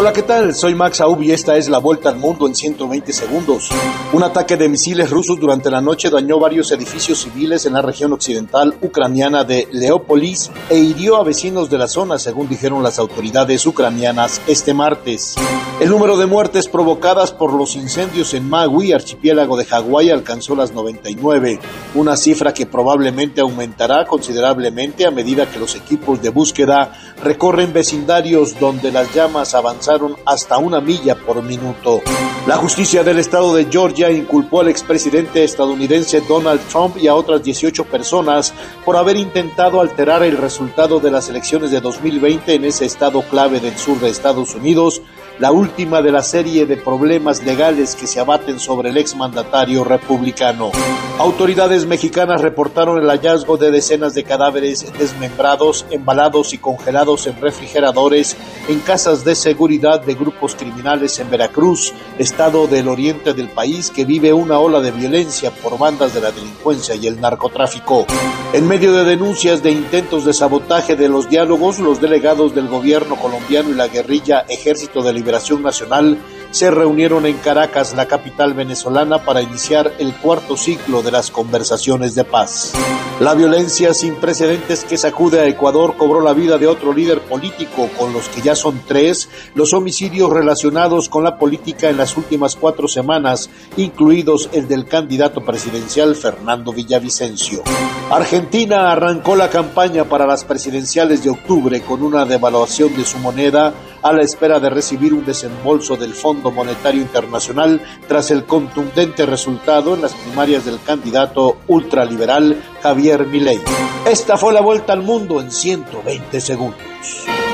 Hola, ¿qué tal? Soy Max Aub y esta es la vuelta al mundo en 120 segundos. Un ataque de misiles rusos durante la noche dañó varios edificios civiles en la región occidental ucraniana de Leópolis e hirió a vecinos de la zona, según dijeron las autoridades ucranianas este martes. El número de muertes provocadas por los incendios en Maui, archipiélago de Hawái, alcanzó las 99, una cifra que probablemente aumentará considerablemente a medida que los equipos de búsqueda recorren vecindarios donde las llamas avanzaron hasta una milla por minuto. La justicia del estado de Georgia inculpó al expresidente estadounidense Donald Trump y a otras 18 personas por haber intentado alterar el resultado de las elecciones de 2020 en ese estado clave del sur de Estados Unidos la última de la serie de problemas legales que se abaten sobre el exmandatario republicano. Autoridades mexicanas reportaron el hallazgo de decenas de cadáveres desmembrados, embalados y congelados en refrigeradores en casas de seguridad de grupos criminales en Veracruz, estado del oriente del país que vive una ola de violencia por bandas de la delincuencia y el narcotráfico. En medio de denuncias de intentos de sabotaje de los diálogos, los delegados del gobierno colombiano y la guerrilla Ejército de Liberación Nacional se reunieron en Caracas, la capital venezolana, para iniciar el cuarto ciclo de las conversaciones de paz. La violencia sin precedentes que sacude a Ecuador cobró la vida de otro líder político, con los que ya son tres los homicidios relacionados con la política en las últimas cuatro semanas, incluidos el del candidato presidencial Fernando Villavicencio. Argentina arrancó la campaña para las presidenciales de octubre con una devaluación de su moneda a la espera de recibir un desembolso del Fondo Monetario Internacional tras el contundente resultado en las primarias del candidato ultraliberal Javier Milei. Esta fue la vuelta al mundo en 120 segundos.